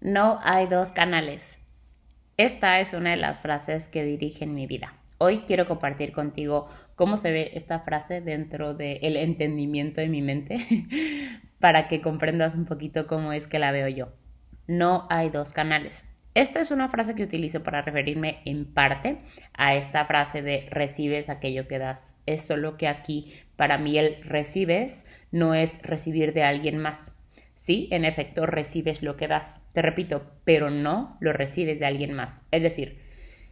No hay dos canales. Esta es una de las frases que dirigen mi vida. Hoy quiero compartir contigo cómo se ve esta frase dentro del entendimiento de mi mente para que comprendas un poquito cómo es que la veo yo. No hay dos canales. Esta es una frase que utilizo para referirme en parte a esta frase de recibes aquello que das. Es solo que aquí para mí el recibes no es recibir de alguien más. Sí, en efecto, recibes lo que das. Te repito, pero no lo recibes de alguien más. Es decir,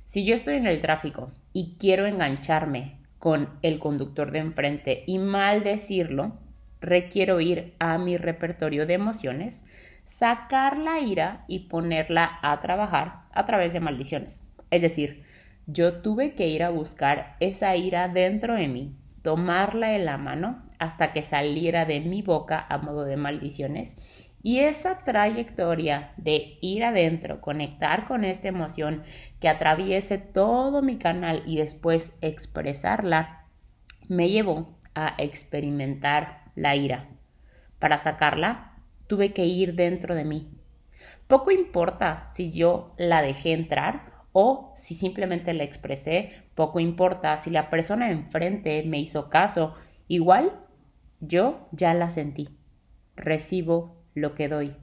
si yo estoy en el tráfico y quiero engancharme con el conductor de enfrente y mal decirlo, requiero ir a mi repertorio de emociones, sacar la ira y ponerla a trabajar a través de maldiciones. Es decir, yo tuve que ir a buscar esa ira dentro de mí, tomarla en la mano hasta que saliera de mi boca a modo de maldiciones y esa trayectoria de ir adentro, conectar con esta emoción que atraviese todo mi canal y después expresarla, me llevó a experimentar la ira. Para sacarla, tuve que ir dentro de mí. Poco importa si yo la dejé entrar o si simplemente la expresé, poco importa si la persona enfrente me hizo caso, igual yo ya la sentí. Recibo lo que doy.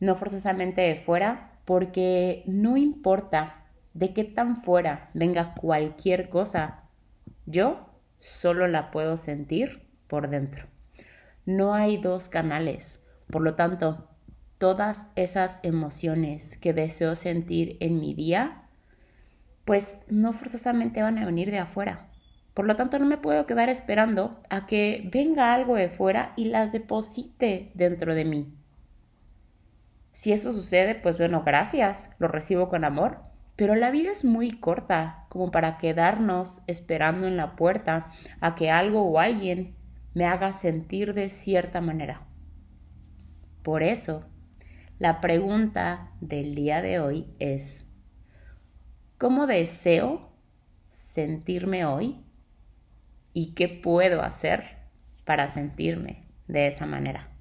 No forzosamente de fuera, porque no importa de qué tan fuera venga cualquier cosa, yo solo la puedo sentir por dentro. No hay dos canales, por lo tanto, todas esas emociones que deseo sentir en mi día, pues no forzosamente van a venir de afuera, por lo tanto, no me puedo quedar esperando a que venga algo de fuera y las deposite dentro de mí. Si eso sucede, pues bueno, gracias, lo recibo con amor, pero la vida es muy corta como para quedarnos esperando en la puerta a que algo o alguien me haga sentir de cierta manera. Por eso, la pregunta del día de hoy es, ¿cómo deseo sentirme hoy? Y qué puedo hacer para sentirme de esa manera.